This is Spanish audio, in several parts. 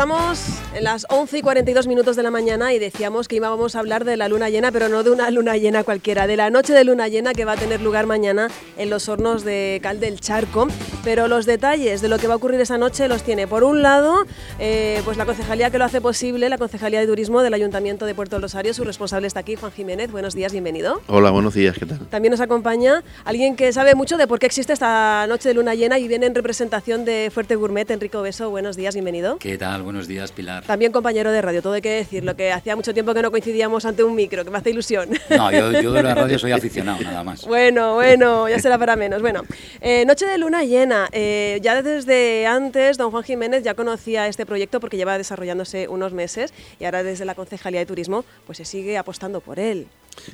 Estamos las 11 y 42 minutos de la mañana y decíamos que íbamos a hablar de la luna llena, pero no de una luna llena cualquiera, de la noche de luna llena que va a tener lugar mañana en los hornos de Cal del Charco. Pero los detalles de lo que va a ocurrir esa noche los tiene, por un lado, eh, pues la concejalía que lo hace posible, la concejalía de turismo del Ayuntamiento de Puerto Rosario. Su responsable está aquí, Juan Jiménez. Buenos días, bienvenido. Hola, buenos días, ¿qué tal? También nos acompaña alguien que sabe mucho de por qué existe esta noche de luna llena y viene en representación de Fuerte Gourmet, Enrico Beso. Buenos días, bienvenido. ¿Qué tal? Buenos días, Pilar. También compañero de radio, todo hay que decirlo, que hacía mucho tiempo que no coincidíamos ante un micro, que me hace ilusión. No, yo, de la radio soy aficionado, nada más. Bueno, bueno, ya será para menos. Bueno, eh, Noche de Luna Llena. Eh, ya desde antes, don Juan Jiménez ya conocía este proyecto porque lleva desarrollándose unos meses y ahora desde la Concejalía de Turismo pues se sigue apostando por él.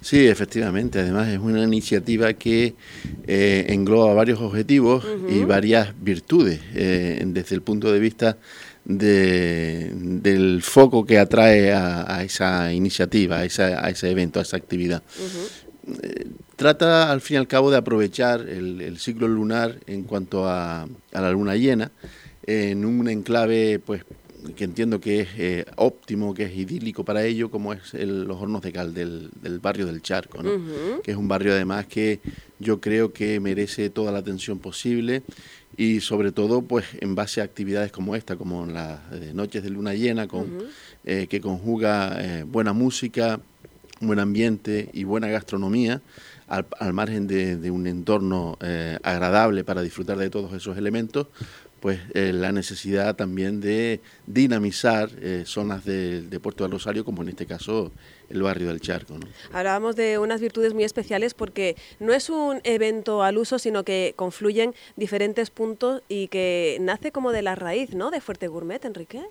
Sí, efectivamente. Además es una iniciativa que eh, engloba varios objetivos y varias virtudes desde el punto de vista del foco que atrae a, esa iniciativa, a, ese evento, a esa actividad. Eh, trata al fin y al cabo de aprovechar el, ciclo lunar en cuanto a, la luna llena en un enclave pues que entiendo que es eh, óptimo, que es idílico para ello, como es los hornos de cal del, barrio del Charco, que es un barrio además que yo creo que merece toda la atención posible y sobre todo pues en base a actividades como esta, como las eh, noches de luna llena, con, eh, que conjuga eh, buena música, buen ambiente y buena gastronomía, al, margen de, un entorno agradable para disfrutar de todos esos elementos, pues la necesidad también de dinamizar zonas de, de, Puerto del Rosario, como en este caso el barrio del Charco. ¿no? Hablábamos de unas virtudes muy especiales porque no es un evento al uso, sino que confluyen diferentes puntos y que nace como de la raíz, ¿no? De Fuerte Gourmet, Enrique.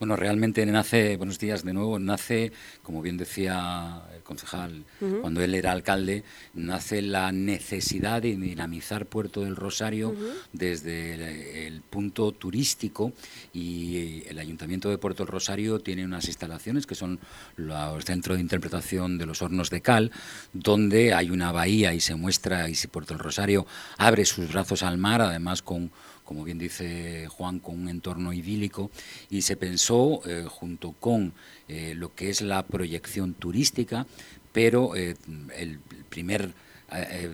Bueno, realmente nace, buenos días de nuevo, nace, como bien decía el concejal, cuando él era alcalde, nace la necesidad de dinamizar Puerto del Rosario desde el, punto turístico y el Ayuntamiento de Puerto del Rosario tiene unas instalaciones que son los centros de interpretación de los hornos de cal, donde hay una bahía y se muestra, y si Puerto del Rosario abre sus brazos al mar, además con como bien dice Juan, con un entorno idílico y se pensó eh, junto con eh, lo que es la proyección turística, pero eh, el primer,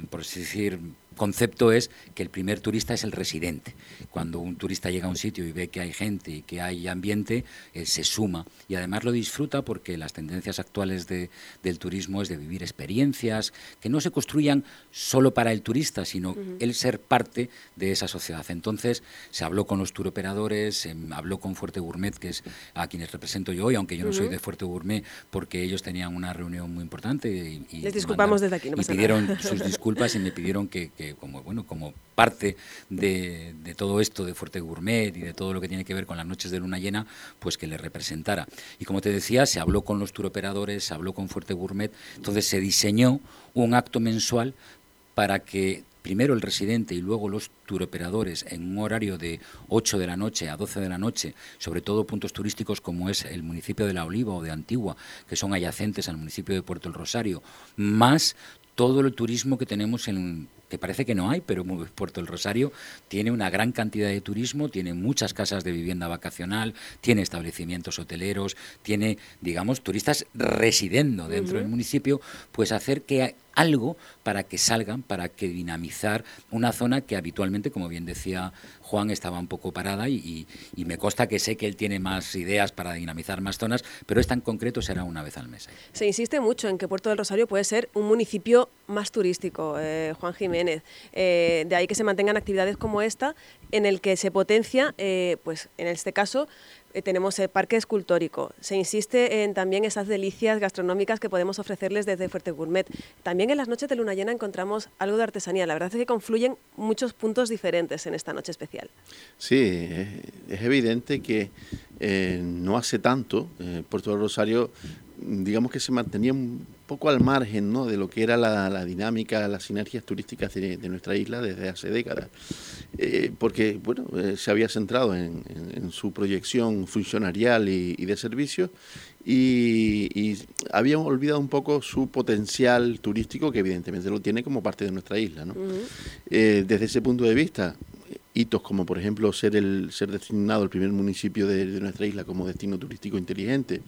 por así decir, concepto es que el primer turista es el residente. Cuando un turista llega a un sitio y ve que hay gente y que hay ambiente, eh, se suma y además lo disfruta porque las tendencias actuales de, del turismo es de vivir experiencias que no se construyan solo para el turista, sino el ser parte de esa sociedad. Entonces se habló con los turoperadores, se habló con Fuerte Gourmet, que es a quienes represento yo hoy, aunque yo no soy de Fuerte Gourmet, porque ellos tenían una reunión muy importante. Y, Les disculpamos desde aquí. y pidieron sus disculpas y me pidieron que como, bueno, como parte de, todo esto de Fuerte Gourmet y de todo lo que tiene que ver con las noches de luna llena, pues que le representara. Y como te decía, se habló con los turoperadores, se habló con Fuerte Gourmet, entonces se diseñó un acto mensual para que primero el residente y luego los turoperadores en un horario de 8 de la noche a 12 de la noche, sobre todo puntos turísticos como es el municipio de La Oliva o de Antigua, que son adyacentes al municipio de Puerto el Rosario, más todo el turismo que tenemos en que parece que no hay, pero Puerto del Rosario tiene una gran cantidad de turismo, tiene muchas casas de vivienda vacacional, tiene establecimientos hoteleros, tiene, digamos, turistas residiendo dentro del municipio, pues hacer que algo para que salgan, para que dinamizar una zona que habitualmente, como bien decía Juan, estaba un poco parada y, me consta que sé que él tiene más ideas para dinamizar más zonas, pero esta en concreto será una vez al mes. Se insiste mucho en que Puerto del Rosario puede ser un municipio más turístico, eh, Juan Jiménez. Eh, de ahí que se mantengan actividades como esta, en el que se potencia, eh, pues en este caso, eh, tenemos el parque escultórico. Se insiste en también esas delicias gastronómicas que podemos ofrecerles desde Fuerte Gourmet. También en las noches de luna llena encontramos algo de artesanía. La verdad es que confluyen muchos puntos diferentes en esta noche especial. Sí, es, evidente que eh, no hace tanto eh, Puerto del Rosario, digamos que se mantenía un poco al margen ¿no? de lo que era la, dinámica, las sinergias turísticas de, nuestra isla desde hace décadas. Eh, porque bueno, eh, se había centrado en, su proyección funcionarial y, de servicios y, y, había olvidado un poco su potencial turístico, que evidentemente lo tiene como parte de nuestra isla. ¿no? Eh, desde ese punto de vista, hitos como por ejemplo ser el ser designado el primer municipio de, nuestra isla como destino turístico inteligente,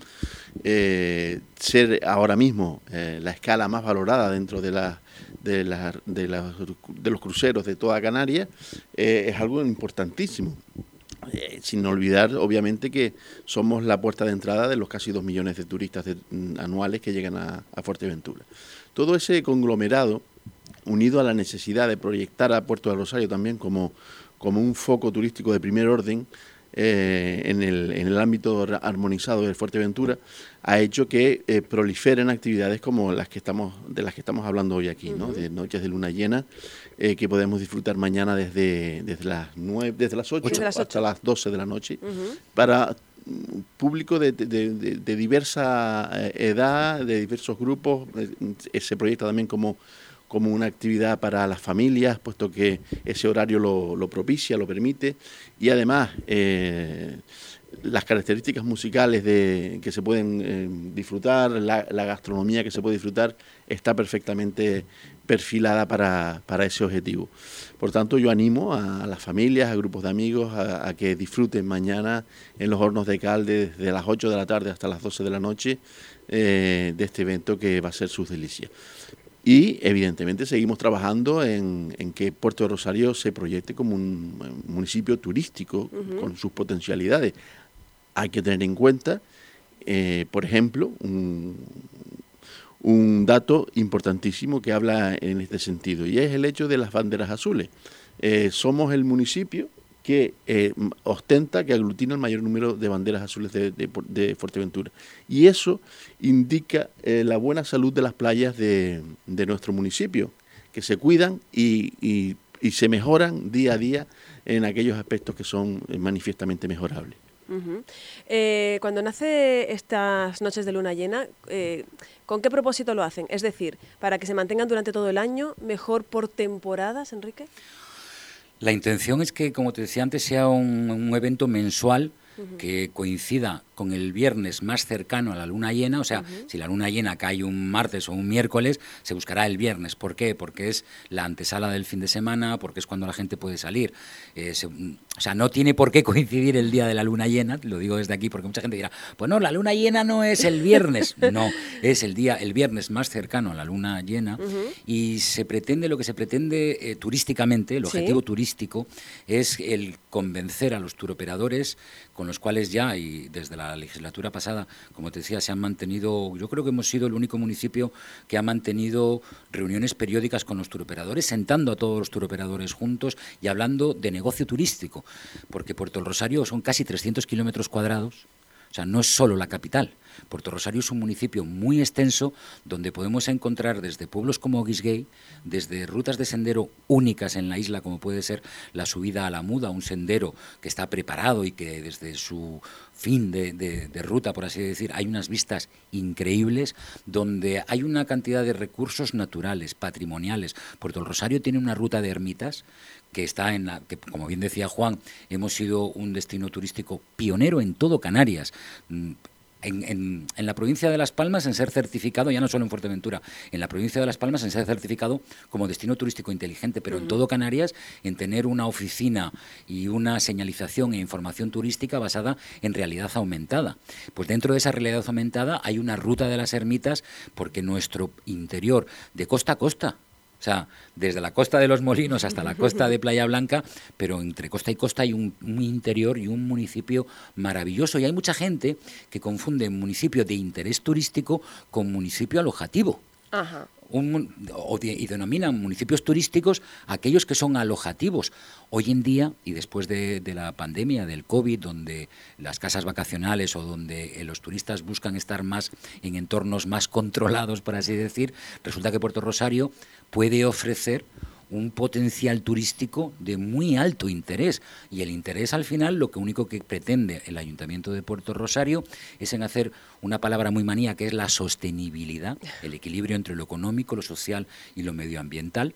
eh, ser ahora mismo eh, la escala más valorada dentro de la, de, de, de los cruceros de toda Canarias, eh, es algo importantísimo. sin olvidar, obviamente, que somos la puerta de entrada de los casi dos millones de turistas mm, anuales que llegan a, a Fuerteventura. Todo ese conglomerado unido a la necesidad de proyectar a Puerto del Rosario también como, como un foco turístico de primer orden eh, en, el, en, el, ámbito armonizado de Fuerteventura, ha hecho que eh, proliferen actividades como las que estamos, de las que estamos hablando hoy aquí, ¿no? de noches de luna llena, eh, que podemos disfrutar mañana desde, desde las nueve, desde las 8, hasta las 12 de la noche, para público de, de, diversa edad, de diversos grupos, se proyecta también como como una actividad para las familias, puesto que ese horario lo, propicia, lo permite, y además eh, las características musicales de, que se pueden eh, disfrutar, la, gastronomía que se puede disfrutar, está perfectamente perfilada para, ese objetivo. Por tanto, yo animo a, las familias, a grupos de amigos, a, que disfruten mañana en los hornos de Calde desde las 8 de la tarde hasta las 12 de la noche eh, de este evento que va a ser sus delicias. Y evidentemente seguimos trabajando en, que Puerto de Rosario se proyecte como un municipio turístico con sus potencialidades. Hay que tener en cuenta, eh, por ejemplo, un, dato importantísimo que habla en este sentido, y es el hecho de las banderas azules. Eh, somos el municipio que eh, ostenta, que aglutina el mayor número de banderas azules de, Fuerteventura. Y eso indica eh, la buena salud de las playas de, nuestro municipio, que se cuidan y, se mejoran día a día en aquellos aspectos que son eh, manifiestamente mejorables. cuando nace estas noches de luna llena, ¿con qué propósito lo hacen? Es decir, para que se mantengan durante todo el año, mejor por temporadas, Enrique. La intención es que, como te decía antes, sea un, evento mensual que coincida con el viernes más cercano a la luna llena, o sea, si la luna llena cae un martes o un miércoles, se buscará el viernes. ¿Por qué? Porque es la antesala del fin de semana, porque es cuando la gente puede salir. Eh, o sea, no tiene por qué coincidir el día de la luna llena, lo digo desde aquí porque mucha gente dirá, pues no, la luna llena no es el viernes. No, es el día, el viernes más cercano a la luna llena y se pretende, lo que se pretende eh, turísticamente, el objetivo turístico es el convencer a los turoperadores con los cuales ya, y desde la legislatura pasada, como te decía, se han mantenido, yo creo que hemos sido el único municipio que ha mantenido reuniones periódicas con los turoperadores, sentando a todos los turoperadores juntos y hablando de negocio turístico, porque Puerto del Rosario son casi 300 kilómetros cuadrados, o sea, no es solo la capital. Puerto Rosario es un municipio muy extenso donde podemos encontrar desde pueblos como Guisgay, desde rutas de sendero únicas en la isla, como puede ser la subida a la Muda, un sendero que está preparado y que desde su fin de, ruta, por así decir, hay unas vistas increíbles donde hay una cantidad de recursos naturales, patrimoniales. Puerto Rosario tiene una ruta de ermitas que está en la que como bien decía Juan hemos sido un destino turístico pionero en todo Canarias mm, en, la provincia de Las Palmas en ser certificado, ya no solo en Fuerteventura, en la provincia de Las Palmas en ser certificado como destino turístico inteligente, pero en todo Canarias en tener una oficina y una señalización e información turística basada en realidad aumentada. Pues dentro de esa realidad aumentada hay una ruta de las ermitas porque nuestro interior, de costa a costa, o sea, desde la costa de los Molinos hasta la costa de Playa Blanca, pero entre costa y costa hay un, interior y un municipio maravilloso. Y hay mucha gente que confunde municipio de interés turístico con municipio alojativo. Ajá y denominan municipios turísticos aquellos que son alojativos. Hoy en día, y después de, la pandemia, del COVID, donde las casas vacacionales o donde eh, los turistas buscan estar más en entornos más controlados, por así decir, resulta que Puerto Rosario puede ofrecer un potencial turístico de muy alto interés. Y el interés al final lo que único que pretende el Ayuntamiento de Puerto Rosario es en hacer una palabra muy manía que es la sostenibilidad, el equilibrio entre lo económico, lo social y lo medioambiental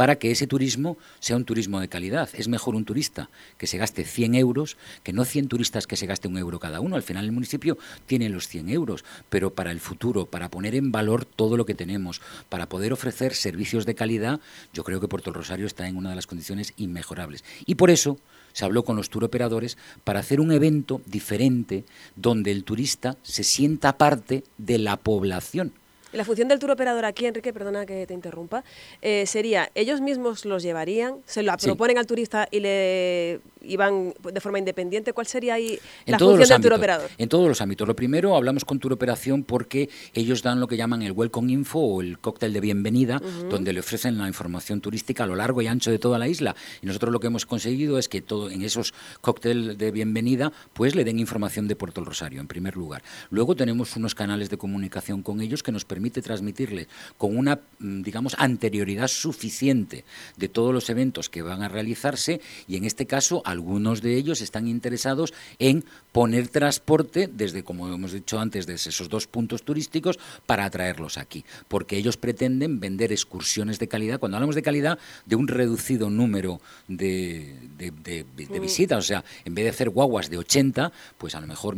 para que ese turismo sea un turismo de calidad. Es mejor un turista que se gaste 100 euros que no 100 turistas que se gaste un euro cada uno. Al final el municipio tiene los 100 euros, pero para el futuro, para poner en valor todo lo que tenemos, para poder ofrecer servicios de calidad, yo creo que Puerto Rosario está en una de las condiciones inmejorables. Y por eso se habló con los turoperadores para hacer un evento diferente donde el turista se sienta parte de la población. La función del turoperador aquí, Enrique, perdona que te interrumpa, eh, sería, ellos mismos los llevarían, se lo proponen al turista y le y van de forma independiente? ¿Cuál sería ahí la función del turoperador? En todos los ámbitos. Lo primero, hablamos con turoperación porque ellos dan lo que llaman el Welcome Info o el cóctel de bienvenida, donde le ofrecen la información turística a lo largo y ancho de toda la isla. Y nosotros lo que hemos conseguido es que todo en esos cócteles de bienvenida, pues le den información de Puerto Rosario, en primer lugar. Luego tenemos unos canales de comunicación con ellos que nos permite transmitirles con una, mm, digamos, anterioridad suficiente de todos los eventos que van a realizarse y en este caso algunos de ellos están interesados en poner transporte desde, como hemos dicho antes, desde esos dos puntos turísticos para atraerlos aquí, porque ellos pretenden vender excursiones de calidad. Cuando hablamos de calidad, de un reducido número de, de, mm. visitas, o sea, en vez de hacer guaguas de 80, pues a lo mejor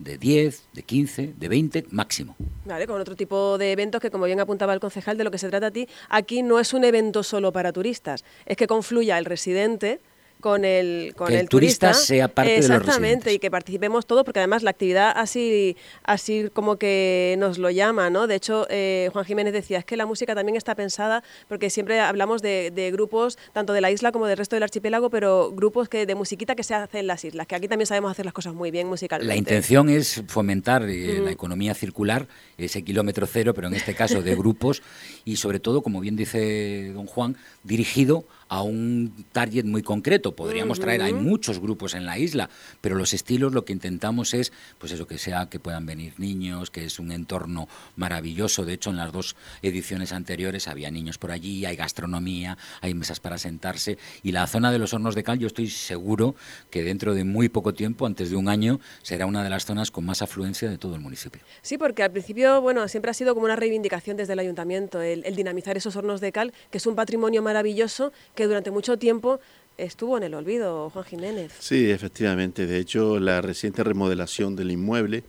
de 10, de 15, de 20 máximo. Vale, con otro tipo de eventos que, como bien apuntaba el concejal, de lo que se trata a ti, aquí no es un evento solo para turistas, es que confluya el residente con el, con el, turista, sea parte de los Exactamente, y que participemos todos, porque además la actividad así, así como que nos lo llama, ¿no? De hecho, eh, Juan Jiménez decía, es que la música también está pensada, porque siempre hablamos de, grupos, tanto de la isla como del resto del archipiélago, pero grupos que de musiquita que se hacen en las islas, que aquí también sabemos hacer las cosas muy bien musicalmente. La intención es fomentar eh, la economía circular, ese kilómetro cero, pero en este caso de grupos, y sobre todo, como bien dice don Juan, dirigido a un target muy concreto. Podríamos traer, hay muchos grupos en la isla, pero los estilos lo que intentamos es, pues eso, que sea que puedan venir niños, que es un entorno maravilloso. De hecho, en las dos ediciones anteriores había niños por allí, hay gastronomía, hay mesas para sentarse. Y la zona de los hornos de cal, yo estoy seguro que dentro de muy poco tiempo, antes de un año, será una de las zonas con más afluencia de todo el municipio. Sí, porque al principio, bueno, siempre ha sido como una reivindicación desde el ayuntamiento, el, el dinamizar esos hornos de cal, que es un patrimonio maravilloso que durante mucho tiempo estuvo en el olvido, Juan Jiménez. Sí, efectivamente. De hecho, la reciente remodelación del inmueble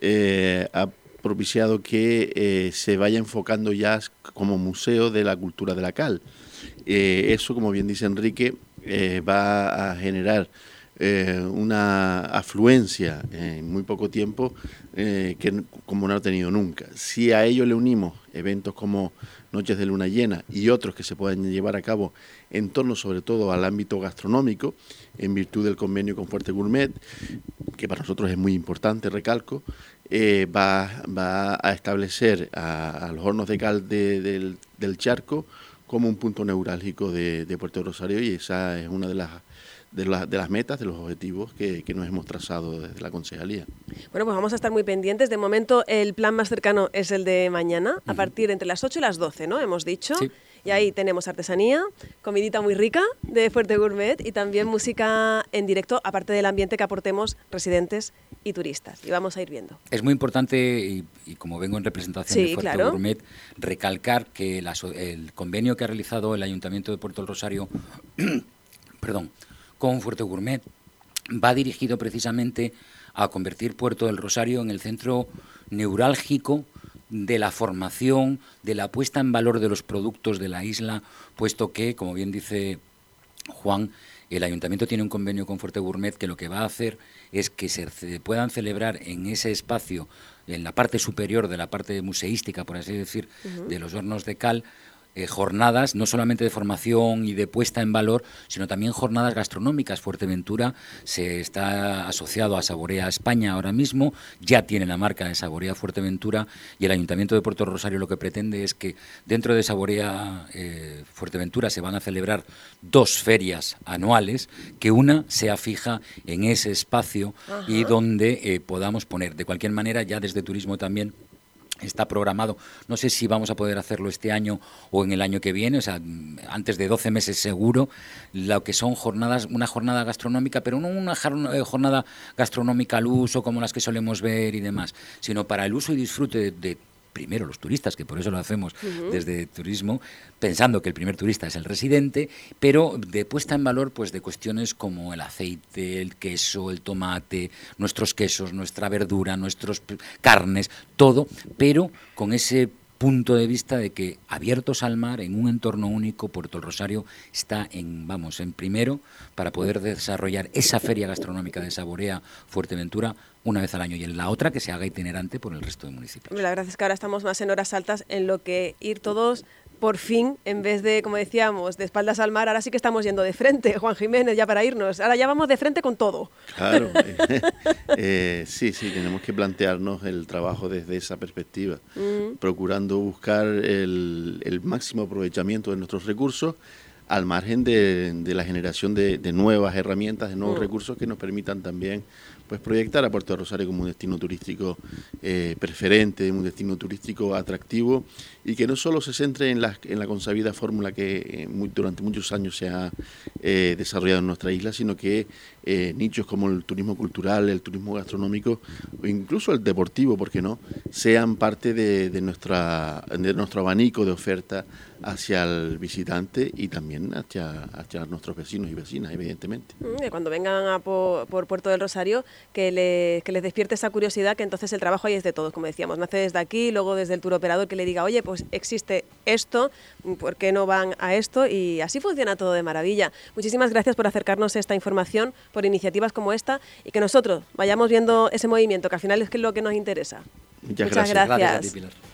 eh, ha propiciado que eh, se vaya enfocando ya como museo de la cultura de la cal. Eh, eso, como bien dice Enrique, va a generar una afluencia en muy poco tiempo que como no ha tenido nunca. Si a ello le unimos eventos como Noches de Luna Llena y otros que se puedan llevar a cabo en torno sobre todo al ámbito gastronómico, en virtud del convenio con Fuerte Gourmet, que para nosotros es muy importante, recalco, eh, va, a establecer a, los hornos de cal del, charco como un punto neurálgico de, Puerto Rosario y esa es una de las de, de, las metas, de los objetivos que, que, nos hemos trazado desde la concejalía. Bueno, pues vamos a estar muy pendientes. De momento, el plan más cercano es el de mañana, a partir entre las 8 y las 12, ¿no? Hemos dicho. Y ahí tenemos artesanía, comidita muy rica de Fuerte Gourmet y también música en directo, aparte del ambiente que aportemos residentes y turistas. Y vamos a ir viendo. Es muy importante, y, como vengo en representación de Fuerte Gourmet, recalcar que el convenio que ha realizado el Ayuntamiento de Puerto del Rosario, perdón, con Fuerte Gourmet. Va dirigido precisamente a convertir Puerto del Rosario en el centro neurálgico de la formación, de la puesta en valor de los productos de la isla, puesto que, como bien dice Juan, el ayuntamiento tiene un convenio con Fuerte Gourmet que lo que va a hacer es que se puedan celebrar en ese espacio, en la parte superior de la parte museística, por así decir, de los hornos de cal, eh, jornadas no solamente de formación y de puesta en valor, sino también jornadas gastronómicas. Fuerteventura se está asociado a Saborea España ahora mismo, ya tiene la marca de Saborea Fuerteventura y el Ayuntamiento de Puerto Rosario lo que pretende es que dentro de Saborea eh, Fuerteventura se van a celebrar dos ferias anuales, que una sea fija en ese espacio y donde eh, podamos poner, de cualquier manera, ya desde turismo también está programado. No sé si vamos a poder hacerlo este año o en el año que viene, o sea, antes de 12 meses seguro, lo que son jornadas, una jornada gastronómica, pero no una eh, jornada gastronómica al uso como las que solemos ver y demás, sino para el uso y disfrute de, primero los turistas, que por eso lo hacemos desde turismo, pensando que el primer turista es el residente, pero de puesta en valor pues de cuestiones como el aceite, el queso, el tomate, nuestros quesos, nuestra verdura, nuestras carnes, todo, pero con ese punto de vista de que abiertos al mar en un entorno único Puerto Rosario está en vamos en primero para poder desarrollar esa feria gastronómica de Saborea Fuerteventura una vez al año y en la otra que se haga itinerante por el resto de municipios. La verdad es que ahora estamos más en horas altas en lo que ir todos por fin, en vez de, como decíamos, de espaldas al mar, ahora sí que estamos yendo de frente, Juan Jiménez, ya para irnos. Ahora ya vamos de frente con todo. Claro, eh, sí, sí, tenemos que plantearnos el trabajo desde esa perspectiva, mm. procurando buscar el, máximo aprovechamiento de nuestros recursos al margen de, la generación de, nuevas herramientas, de nuevos mm. recursos que nos permitan también pues proyectar a Puerto Rosario como un destino turístico eh, preferente, un destino turístico atractivo y que no solo se centre en la, en la consabida fórmula que eh, durante muchos años se ha eh, desarrollado en nuestra isla, sino que nichos como el turismo cultural, el turismo gastronómico o incluso el deportivo, ¿por qué no?, sean parte de, nuestra, de nuestro abanico de oferta hacia el visitante y también hacia, nuestros vecinos y vecinas, evidentemente. Mm, cuando vengan a por, Puerto del Rosario, que, les despierte esa curiosidad, que entonces el trabajo ahí es de todos, como decíamos, nace desde aquí, luego desde el tour operador que le diga, oye, pues existe esto, ¿por qué no van a esto? Y así funciona todo de maravilla. Muchísimas gracias por acercarnos esta información, por iniciativas como esta y que nosotros vayamos viendo ese movimiento, que al final es lo que nos interesa. Muchas, gracias. gracias.